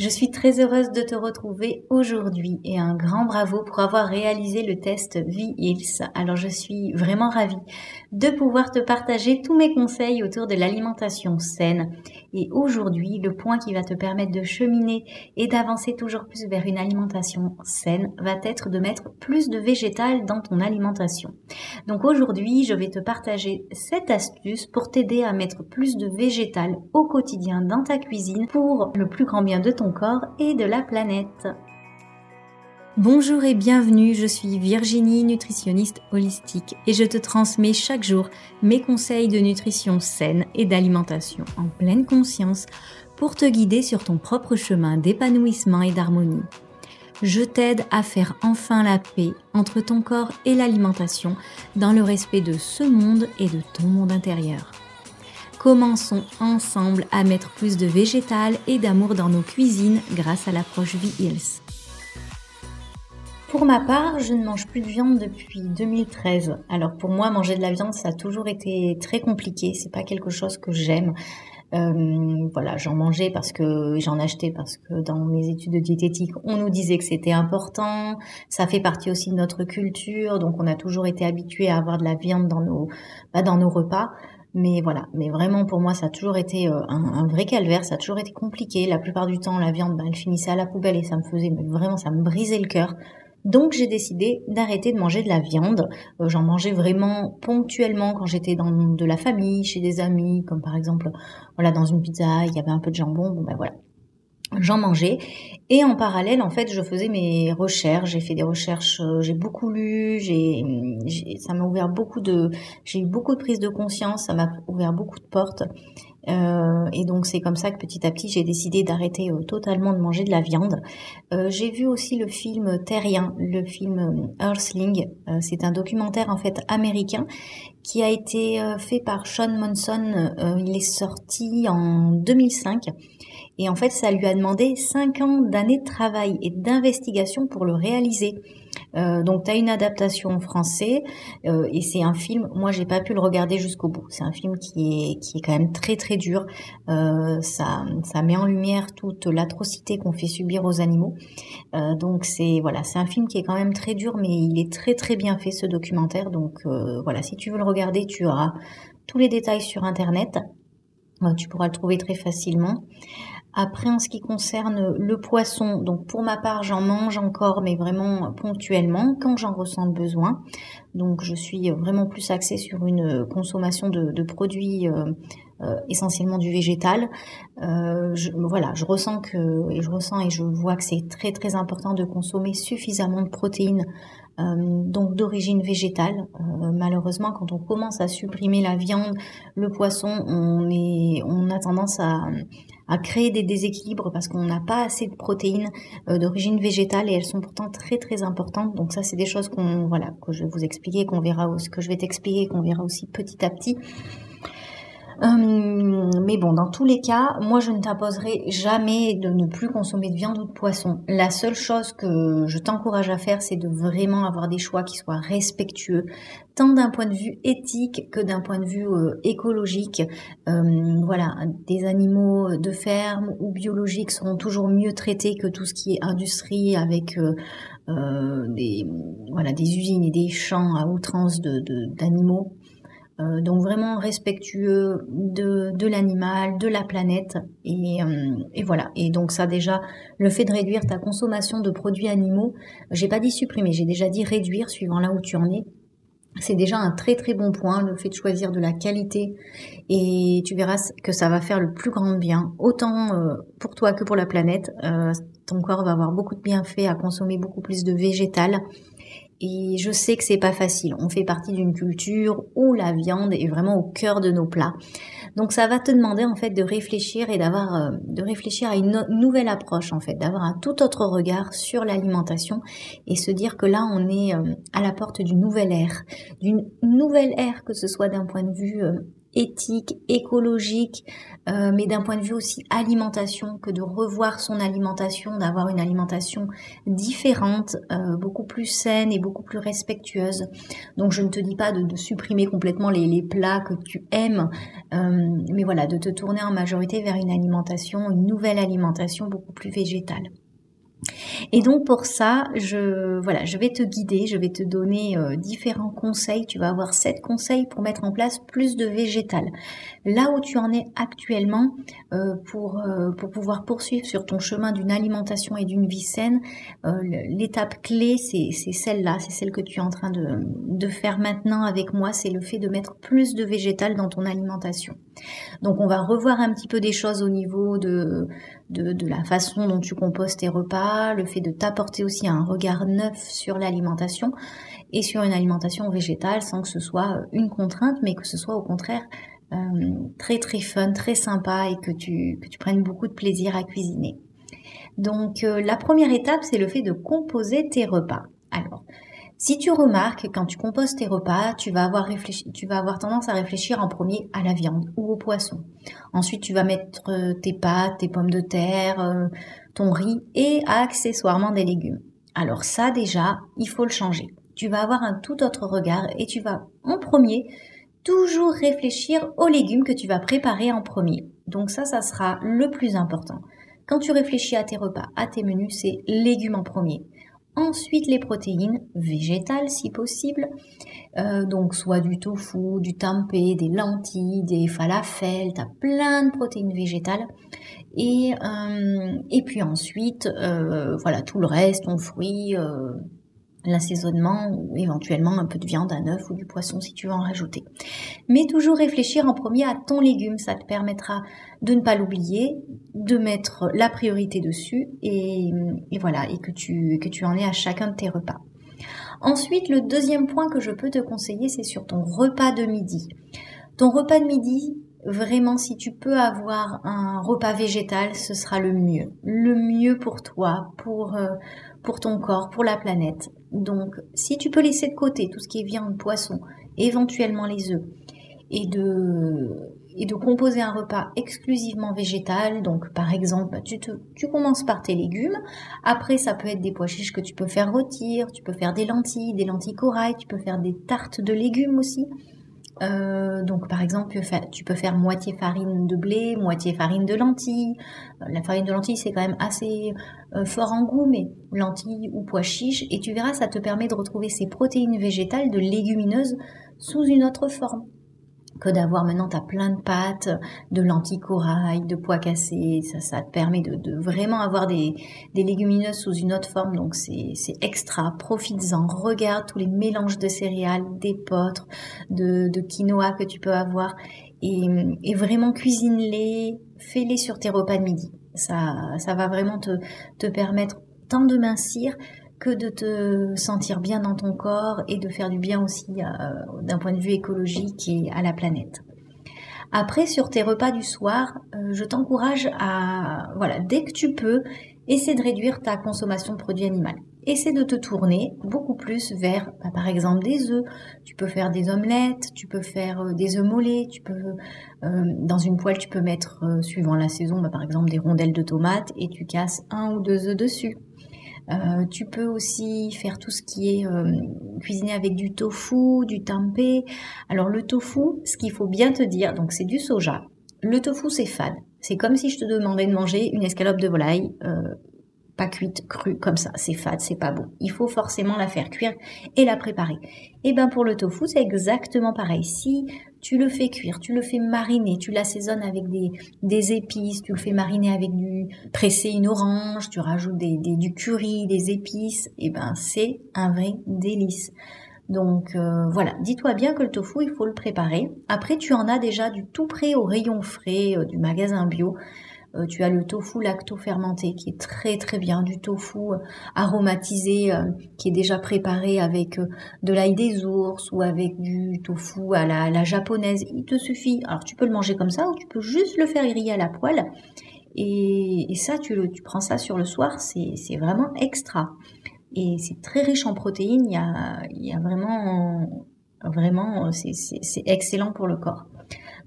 Je suis très heureuse de te retrouver aujourd'hui et un grand bravo pour avoir réalisé le test V-Hills. Alors je suis vraiment ravie de pouvoir te partager tous mes conseils autour de l'alimentation saine. Et aujourd'hui, le point qui va te permettre de cheminer et d'avancer toujours plus vers une alimentation saine va être de mettre plus de végétal dans ton alimentation. Donc aujourd'hui, je vais te partager cette astuce pour t'aider à mettre plus de végétal au quotidien dans ta cuisine pour le plus grand bien de ton corps et de la planète. Bonjour et bienvenue, je suis Virginie, nutritionniste holistique et je te transmets chaque jour mes conseils de nutrition saine et d'alimentation en pleine conscience pour te guider sur ton propre chemin d'épanouissement et d'harmonie. Je t'aide à faire enfin la paix entre ton corps et l'alimentation dans le respect de ce monde et de ton monde intérieur. Commençons ensemble à mettre plus de végétal et d'amour dans nos cuisines grâce à l'approche V-Hills. Pour ma part, je ne mange plus de viande depuis 2013. Alors pour moi, manger de la viande, ça a toujours été très compliqué. C'est pas quelque chose que j'aime. Euh, voilà, j'en mangeais parce que j'en achetais parce que dans mes études de diététique, on nous disait que c'était important. Ça fait partie aussi de notre culture, donc on a toujours été habitué à avoir de la viande dans nos, bah, dans nos repas. Mais voilà, mais vraiment pour moi ça a toujours été euh, un, vrai calvaire, ça a toujours été compliqué. La plupart du temps la viande, bah, elle finissait à la poubelle et ça me faisait vraiment ça me brisait le cœur. Donc j'ai décidé d'arrêter de manger de la viande. Euh, j'en mangeais vraiment ponctuellement quand j'étais dans de la famille, chez des amis, comme par exemple voilà dans une pizza, il y avait un peu de jambon. Bon ben voilà, j'en mangeais et en parallèle en fait je faisais mes recherches j'ai fait des recherches euh, j'ai beaucoup lu j'ai ça m'a ouvert beaucoup de j'ai eu beaucoup de prise de conscience ça m'a ouvert beaucoup de portes euh, et donc c'est comme ça que petit à petit j'ai décidé d'arrêter euh, totalement de manger de la viande. j'ai vu aussi le film Terrien, le film Earthling. c'est un documentaire en fait américain qui a été fait par Sean Monson. il est sorti en 2005 et en fait, ça lui a demandé 5 ans d'années de travail et d'investigation pour le réaliser. Euh, donc tu as une adaptation en français euh, et c'est un film, moi j'ai pas pu le regarder jusqu'au bout. C'est un film qui est, qui est quand même très très dur. Euh, ça, ça met en lumière toute l'atrocité qu'on fait subir aux animaux. Donc c'est voilà, c'est un film qui est quand même très dur, mais il est très très bien fait ce documentaire. Donc voilà, si tu veux le regarder, tu auras tous les détails sur internet. tu pourras le trouver très facilement. Après, en ce qui concerne le poisson, donc pour ma part, j'en mange encore, mais vraiment ponctuellement, quand j'en ressens le besoin. Donc, je suis vraiment plus axée sur une consommation de, produits euh, euh, essentiellement du végétal. Euh, je, voilà, je ressens que, et je ressens et je vois que c'est très très important de consommer suffisamment de protéines donc d'origine végétale. malheureusement, quand on commence à supprimer la viande, le poisson, on, est, on a tendance à, à créer des déséquilibres parce qu'on n'a pas assez de protéines euh, d'origine végétale et elles sont pourtant très très importantes. Donc ça, c'est des choses qu'on voilà que je vais vous expliquer, qu'on verra, ce que je vais t'expliquer, qu'on verra aussi petit à petit. Euh, mais bon, dans tous les cas, moi je ne t'imposerai jamais de ne plus consommer de viande ou de poisson. La seule chose que je t'encourage à faire, c'est de vraiment avoir des choix qui soient respectueux, tant d'un point de vue éthique que d'un point de vue euh, écologique. Euh, voilà, des animaux de ferme ou biologiques seront toujours mieux traités que tout ce qui est industrie avec des, voilà, des usines et des champs à outrance d'animaux. Euh, donc vraiment respectueux de, l'animal, de la planète. Euh, et, voilà. Et donc ça déjà, le fait de réduire ta consommation de produits animaux, j'ai pas dit supprimer, j'ai déjà dit réduire suivant là où tu en es. C'est déjà un très très bon point, le fait de choisir de la qualité et tu verras que ça va faire le plus grand bien, autant euh, pour toi que pour la planète. ton corps va avoir beaucoup de bienfaits à consommer beaucoup plus de végétal et je sais que c'est pas facile. On fait partie d'une culture où la viande est vraiment au cœur de nos plats. Donc ça va te demander en fait de réfléchir et d'avoir euh, de réfléchir à une nouvelle approche en fait, d'avoir un tout autre regard sur l'alimentation et se dire que là on est euh, à la porte d'une nouvelle ère, d'une nouvelle ère que ce soit d'un point de vue euh, éthique, écologique, euh, mais d'un point de vue aussi alimentation, que de revoir son alimentation, d'avoir une alimentation différente, euh, beaucoup plus saine et beaucoup plus respectueuse. Donc je ne te dis pas de, supprimer complètement les, plats que tu aimes, euh, mais voilà, de te tourner en majorité vers une alimentation, une nouvelle alimentation beaucoup plus végétale. Et donc pour ça, je voilà, je vais te guider, je vais te donner euh, différents conseils. Tu vas avoir sept conseils pour mettre en place plus de végétal. Là où tu en es actuellement, euh, pour euh, pour pouvoir poursuivre sur ton chemin d'une alimentation et d'une vie saine, l'étape clé c'est c'est celle-là, c'est celle que tu es en train de de faire maintenant avec moi, c'est le fait de mettre plus de végétal dans ton alimentation. Donc on va revoir un petit peu des choses au niveau de de, de la façon dont tu composes tes repas, le de t'apporter aussi un regard neuf sur l'alimentation et sur une alimentation végétale sans que ce soit euh, une contrainte, mais que ce soit au contraire euh, très très fun, très sympa et que tu, que tu prennes beaucoup de plaisir à cuisiner. Donc euh, la première étape, c'est le fait de composer tes repas. Alors, si tu remarques, quand tu composes tes repas, tu vas avoir réfléchi, tu vas avoir tendance à réfléchir en premier à la viande ou au poisson. Ensuite, tu vas mettre tes pâtes, tes pommes de terre, ton riz et accessoirement des légumes. Alors ça, déjà, il faut le changer. Tu vas avoir un tout autre regard et tu vas, en premier, toujours réfléchir aux légumes que tu vas préparer en premier. Donc ça, ça sera le plus important. Quand tu réfléchis à tes repas, à tes menus, c'est légumes en premier. Ensuite, les protéines végétales si possible, euh, donc soit du tofu, du tempeh, des lentilles, des falafels, tu as plein de protéines végétales. Et, euh, puis ensuite, euh, voilà, tout le reste, ton fruit, l'assaisonnement ou éventuellement un peu de viande, un œuf ou du poisson si tu veux en rajouter. Mais toujours réfléchir en premier à ton légume, ça te permettra de ne pas l'oublier, de mettre la priorité dessus et, voilà, et que tu, que tu en aies à chacun de tes repas. Ensuite, le deuxième point que je peux te conseiller, c'est sur ton repas de midi. Ton repas de midi, vraiment, si tu peux avoir un repas végétal, ce sera le mieux. Le mieux pour toi, pour, euh, pour ton corps, pour la planète. Donc, si tu peux laisser de côté tout ce qui est viande, poisson, éventuellement les œufs, et de, et de composer un repas exclusivement végétal. Donc, par exemple, tu, tu commences par tes légumes. Après, ça peut être des pois chiches que tu peux faire rôtir. Tu peux faire des lentilles, des lentilles corail. Tu peux faire des tartes de légumes aussi. Euh, donc par exemple, tu peux faire moitié farine de blé, moitié farine de lentilles. Euh, la farine de lentilles, c'est quand même assez euh, fort en goût, mais lentilles ou pois chiches. Et tu verras, ça te permet de retrouver ces protéines végétales de légumineuses sous une autre forme que d'avoir maintenant as plein de pâtes, de lentilles corail, de pois cassés, ça, ça te permet de, vraiment avoir des, légumineuses sous une autre forme, donc c'est extra, profites-en, regarde tous les mélanges de céréales, d'épeautres, de, de quinoa que tu peux avoir, et, et vraiment cuisine-les, fais-les sur tes repas de midi. Ça, ça va vraiment te, te permettre tant de mincir que de te sentir bien dans ton corps et de faire du bien aussi euh, d'un point de vue écologique et à la planète. Après, sur tes repas du soir, euh, je t'encourage à, voilà, dès que tu peux, essaie de réduire ta consommation de produits animaux. Essaie de te tourner beaucoup plus vers, bah, par exemple, des œufs. Tu peux faire des omelettes, tu peux faire euh, des œufs mollets, tu peux, dans une poêle, tu peux mettre, suivant la saison, bah, par exemple, des rondelles de tomates et tu casses un ou deux œufs dessus. Euh, tu peux aussi faire tout ce qui est euh, cuisiné avec du tofu, du tempeh. Alors le tofu, ce qu'il faut bien te dire, donc c'est du soja. Le tofu c'est fade. C'est comme si je te demandais de manger une escalope de volaille euh, pas cuite, crue comme ça, c'est fade, c'est pas bon. Il faut forcément la faire cuire et la préparer. Et ben pour le tofu, c'est exactement pareil. Si tu le fais cuire, tu le fais mariner, tu l'assaisonnes avec des, épices, tu le fais mariner avec du presser une orange, tu rajoutes des, du curry, des épices, et ben c'est un vrai délice. Donc euh, voilà, dis-toi bien que le tofu, il faut le préparer. Après, tu en as déjà du tout prêt au rayon frais euh, du magasin bio. Euh, tu as le tofu lacto-fermenté qui est très très bien, du tofu euh, aromatisé euh, qui est déjà préparé avec de l'ail des ours ou avec du tofu à la, japonaise. Il te suffit. Alors tu peux le manger comme ça ou tu peux juste le faire griller à la poêle. Et, ça, tu, le, tu prends ça sur le soir, c'est vraiment extra. Et c'est très riche en protéines. Il y a, il y a vraiment, vraiment, c'est excellent pour le corps.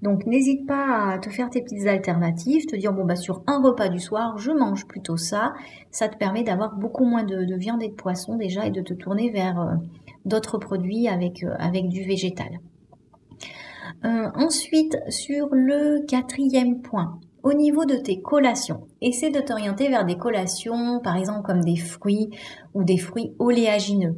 Donc n'hésite pas à te faire tes petites alternatives, te dire bon bah sur un repas du soir, je mange plutôt ça. Ça te permet d'avoir beaucoup moins de, viande et de poisson déjà et de te tourner vers euh, d'autres produits avec, euh, du végétal. Euh, ensuite, sur le quatrième point, au niveau de tes collations, essaie de t'orienter vers des collations, par exemple comme des fruits ou des fruits oléagineux.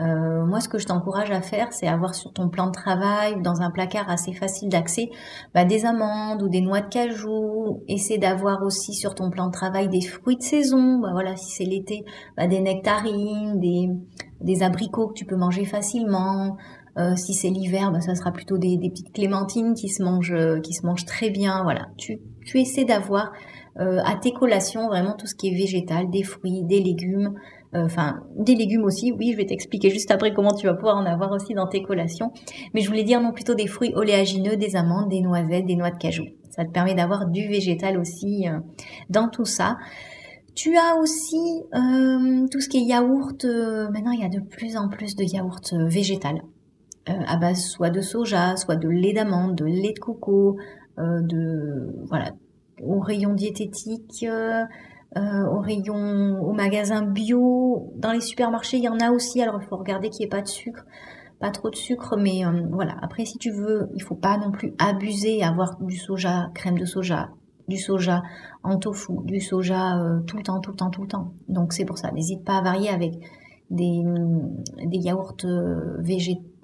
Euh, moi, ce que je t'encourage à faire, c'est avoir sur ton plan de travail dans un placard assez facile d'accès bah, des amandes ou des noix de cajou. Essaie d'avoir aussi sur ton plan de travail des fruits de saison. Bah, voilà, si c'est l'été, bah, des nectarines, des, abricots que tu peux manger facilement. Euh, si c'est l'hiver, bah, ça sera plutôt des, petites clémentines qui se mangent, euh, qui se mangent très bien. Voilà, tu, essaies d'avoir à tes collations vraiment tout ce qui est végétal, des fruits, des légumes, enfin des légumes aussi. Oui, je vais t'expliquer juste après comment tu vas pouvoir en avoir aussi dans tes collations. Mais je voulais dire non plutôt des fruits oléagineux, des amandes, des noisettes, des noix de cajou. Ça te permet d'avoir du végétal aussi dans tout ça. Tu as aussi tout ce qui est yaourt. maintenant, il y a de plus en plus de yaourt végétal. Euh, à base soit de soja, soit de lait d'amande, de lait de coco, euh, de voilà, au rayon diététique, euh, au rayon au magasin bio, dans les supermarchés, il y en a aussi. Alors il faut regarder qu'il n'y ait pas de sucre, pas trop de sucre, mais voilà. Après, si tu veux, il faut pas non plus abuser, avoir du soja, crème de soja, du soja en tofu, du soja tout le temps, tout le temps, tout le temps. Donc c'est pour ça. N'hésite pas à varier avec des, des yaourts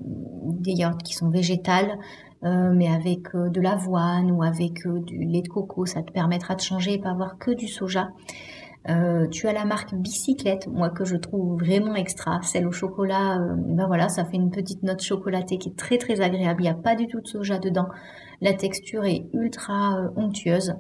des yaourts qui sont végétales, euh, mais avec euh, de l'avoine ou avec euh, du lait de coco, ça te permettra de changer et pas avoir que du soja. tu as la marque Bicyclette, moi que je trouve vraiment extra, celle au chocolat, ben voilà, ça fait une petite note chocolatée qui est très très agréable. Il n'y a pas du tout de soja dedans. La texture est ultra onctueuse.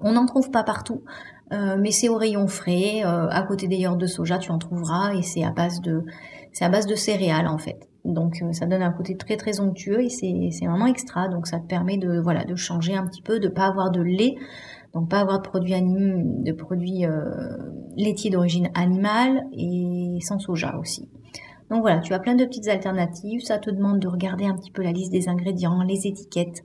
On n'en trouve pas partout, mais c'est au rayon frais. à côté des yaourts de soja, tu en trouveras et c'est à base de, c'est à base de céréales en fait. Donc euh, ça donne un côté très très onctueux et c'est vraiment extra. Donc ça te permet de voilà de changer un petit peu, de pas avoir de lait, donc pas avoir de produits de produits euh, laitiers d'origine animale et sans soja aussi. Donc voilà, tu as plein de petites alternatives. Ça te demande de regarder un petit peu la liste des ingrédients, les étiquettes.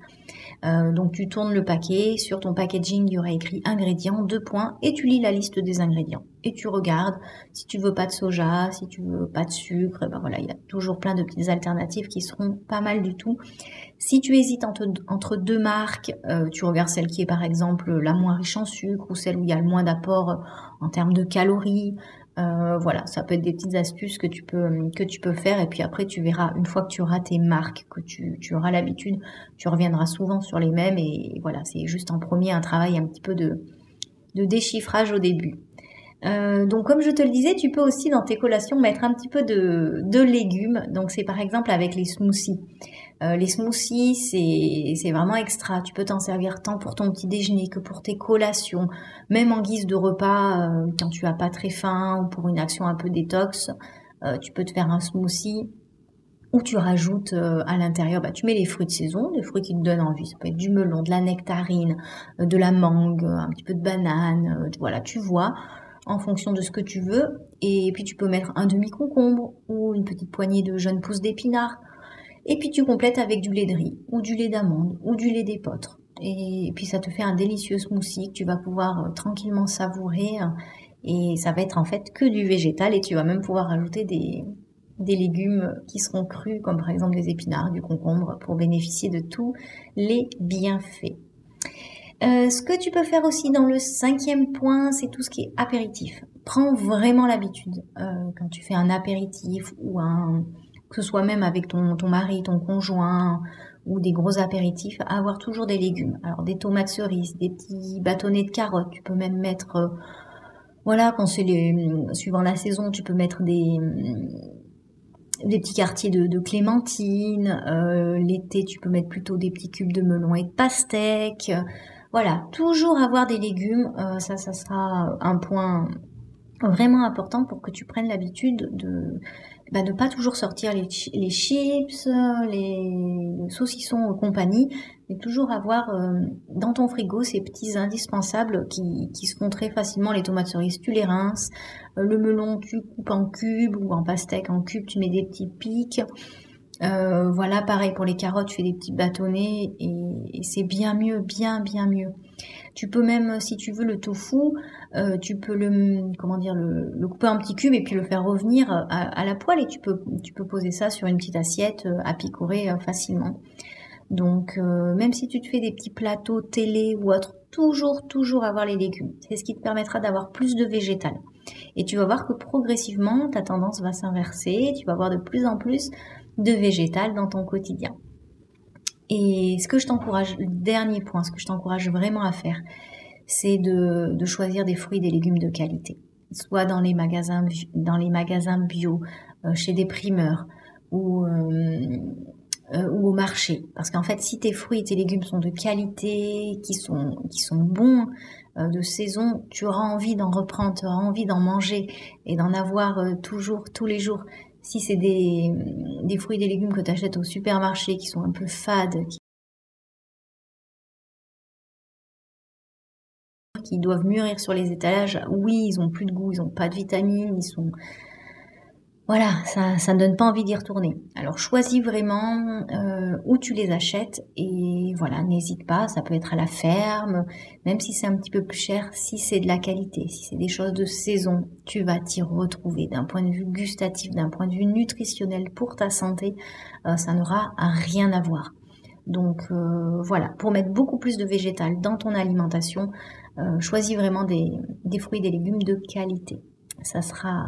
Euh, donc tu tournes le paquet, sur ton packaging il y aura écrit ingrédients, deux points, et tu lis la liste des ingrédients. Et tu regardes si tu veux pas de soja, si tu veux pas de sucre, ben voilà, il y a toujours plein de petites alternatives qui seront pas mal du tout. Si tu hésites entre, deux marques, euh, tu regardes celle qui est par exemple la moins riche en sucre ou celle où il y a le moins d'apport en termes de calories. Euh, voilà, ça peut être des petites astuces que tu peux que tu peux faire et puis après tu verras une fois que tu auras tes marques, que tu, auras l'habitude, tu reviendras souvent sur les mêmes et voilà, c'est juste en premier un travail un petit peu de déchiffrage au début. Euh, donc comme je te le disais, tu peux aussi dans tes collations mettre un petit peu de, légumes. Donc c'est par exemple avec les smoothies. Euh, les smoothies, c'est vraiment extra. Tu peux t'en servir tant pour ton petit déjeuner que pour tes collations, même en guise de repas euh, quand tu as pas très faim ou pour une action un peu détox. Tu peux te faire un smoothie où tu rajoutes à l'intérieur, bah, tu mets les fruits de saison, les fruits qui te donnent envie. Ça peut être du melon, de la nectarine, de la mangue, un petit peu de banane. voilà, tu vois en fonction de ce que tu veux. Et puis tu peux mettre un demi-concombre ou une petite poignée de jeunes pousses d'épinards. Et puis tu complètes avec du lait de riz, ou du lait d'amande, ou du lait d'épeautre. Et puis ça te fait un délicieux smoothie que tu vas pouvoir euh, tranquillement savourer. Et ça va être en fait que du végétal et tu vas même pouvoir ajouter des, des légumes qui seront crus, comme par exemple des épinards, du concombre, pour bénéficier de tous les bienfaits. Euh, ce que tu peux faire aussi dans le cinquième point, c'est tout ce qui est apéritif. Prends vraiment l'habitude euh, quand tu fais un apéritif ou un, que ce soit même avec ton, ton mari, ton conjoint ou des gros apéritifs, avoir toujours des légumes. Alors des tomates cerises, des petits bâtonnets de carottes, tu peux même mettre, euh, voilà, quand c'est suivant la saison, tu peux mettre des, des petits quartiers de, de clémentine. L'été, tu peux mettre plutôt des petits cubes de melon et de pastèque. Voilà, toujours avoir des légumes, euh, ça, ça sera un point vraiment important pour que tu prennes l'habitude de bah, pas toujours sortir les, les chips, les, saucissons compagnie, mais toujours avoir euh, dans ton frigo ces petits indispensables qui, qui se font très facilement. Les tomates cerises, tu les rinces. Euh, le melon, tu coupes en cubes ou en pastèque en cubes, tu mets des petits pics. Euh, voilà, pareil pour les carottes, tu fais des petits bâtonnets et, c'est bien mieux, bien, bien mieux. Tu peux même, si tu veux, le tofu, euh, tu peux le, comment dire, le, couper en petits cubes et puis le faire revenir à, la poêle et tu peux, tu peux poser ça sur une petite assiette euh, à picorer facilement. Donc, même si tu te fais des petits plateaux télé ou autre, toujours, toujours avoir les légumes. C'est ce qui te permettra d'avoir plus de végétal. Et tu vas voir que progressivement, ta tendance va s'inverser, tu vas avoir de plus en plus de végétal dans ton quotidien. Et ce que je t'encourage, le dernier point, ce que je t'encourage vraiment à faire, c'est de, choisir des fruits et des légumes de qualité. Soit dans les magasins, dans les magasins bio, euh, chez des primeurs ou, euh, euh, ou au marché. Parce qu'en fait, si tes fruits et tes légumes sont de qualité, qui sont, qui sont bons, de saison, tu auras envie d'en reprendre, tu auras envie d'en manger et d'en avoir toujours, tous les jours. Si c'est des, des fruits et des légumes que tu achètes au supermarché qui sont un peu fades, qui doivent mûrir sur les étalages, oui, ils ont plus de goût, ils ont pas de vitamines, ils sont voilà, ça, ça ne donne pas envie d'y retourner. Alors choisis vraiment euh, où tu les achètes et voilà, n'hésite pas, ça peut être à la ferme, même si c'est un petit peu plus cher, si c'est de la qualité, si c'est des choses de saison, tu vas t'y retrouver d'un point de vue gustatif, d'un point de vue nutritionnel pour ta santé, euh, ça n'aura rien à voir. Donc euh, voilà, pour mettre beaucoup plus de végétal dans ton alimentation, choisis vraiment des, des fruits et des légumes de qualité. Ça sera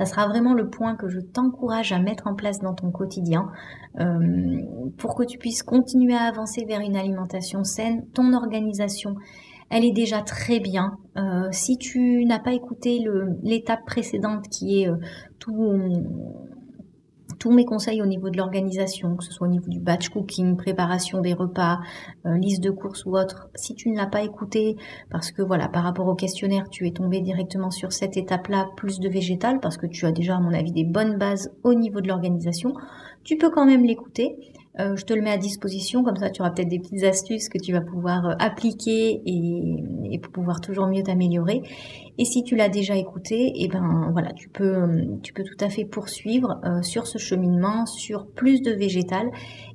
ça sera vraiment le point que je t'encourage à mettre en place dans ton quotidien euh, pour que tu puisses continuer à avancer vers une alimentation saine. Ton organisation, elle est déjà très bien. Euh, si tu n'as pas écouté l'étape précédente qui est euh, tout tous mes conseils au niveau de l'organisation, que ce soit au niveau du batch cooking, préparation des repas, euh, liste de courses ou autre, si tu ne l'as pas écouté, parce que voilà, par rapport au questionnaire, tu es tombé directement sur cette étape-là, plus de végétal, parce que tu as déjà, à mon avis, des bonnes bases au niveau de l'organisation, tu peux quand même l'écouter. Euh, je te le mets à disposition, comme ça tu auras peut-être des petites astuces que tu vas pouvoir euh, appliquer et, pour pouvoir toujours mieux t'améliorer. Et si tu l'as déjà écouté, et eh ben voilà, tu peux, euh, tu peux tout à fait poursuivre sur ce cheminement, sur plus de végétal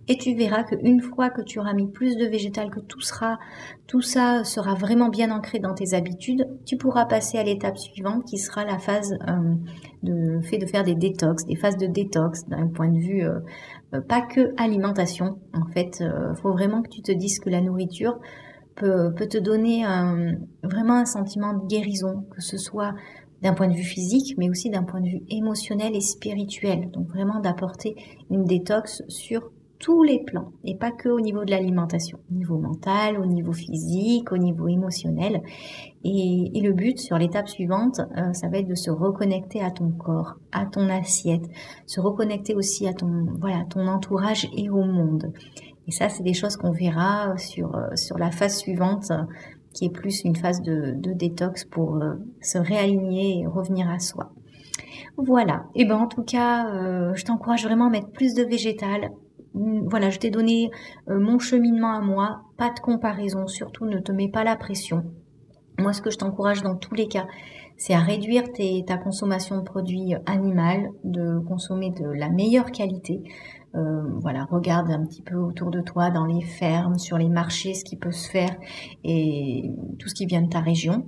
et tu verras qu'une fois que tu auras mis plus de végétal, que tout sera, tout ça sera vraiment bien ancré dans tes habitudes, tu pourras passer à l'étape suivante qui sera la phase de fait de faire des détox, des phases de détox d'un point de vue pas que alimentation. En fait, il faut vraiment que tu te dises que la nourriture peut, peut te donner vraiment un sentiment de guérison, que ce soit d'un point de vue physique, mais aussi d'un point de vue émotionnel et spirituel. Donc vraiment d'apporter une détox sur tous les plans et pas que au niveau de l'alimentation, au niveau mental, au niveau physique, au niveau émotionnel. Et, le but sur l'étape suivante, euh, ça va être de se reconnecter à ton corps, à ton assiette, se reconnecter aussi à ton voilà ton entourage et au monde. Et ça, c'est des choses qu'on verra sur euh, sur la phase suivante, qui est plus une phase de, détox pour euh, se réaligner et revenir à soi. Voilà. Et ben en tout cas, je t'encourage vraiment à mettre plus de végétal, voilà, je t'ai donné euh, mon cheminement à moi, pas de comparaison, surtout ne te mets pas la pression. Moi, ce que je t'encourage dans tous les cas, c'est à réduire ta consommation de produits animaux, de consommer de la meilleure qualité. Euh, voilà, regarde un petit peu autour de toi, dans les fermes, sur les marchés, ce qui peut se faire et tout ce qui vient de ta région.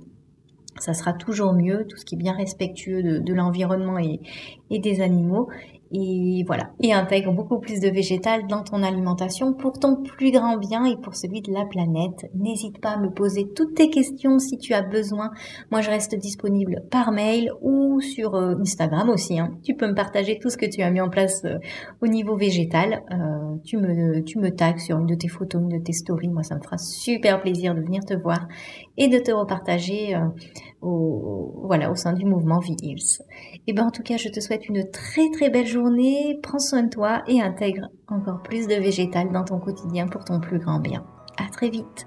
Ça sera toujours mieux, tout ce qui est bien respectueux de, l'environnement et des animaux et voilà, et intègre beaucoup plus de végétal dans ton alimentation pour ton plus grand bien et pour celui de la planète. N'hésite pas à me poser toutes tes questions si tu as besoin. Moi, je reste disponible par mail ou sur euh, Instagram aussi. Hein. Tu peux me partager tout ce que tu as mis en place euh, au niveau végétal. Euh, tu me tu me tags sur une de tes photos, une de tes stories. Moi, ça me fera super plaisir de venir te voir et de te repartager au voilà au sein du mouvement V-Hills. Et ben en tout cas, je te souhaite une très très belle prends soin de toi et intègre encore plus de végétal dans ton quotidien pour ton plus grand bien. À très vite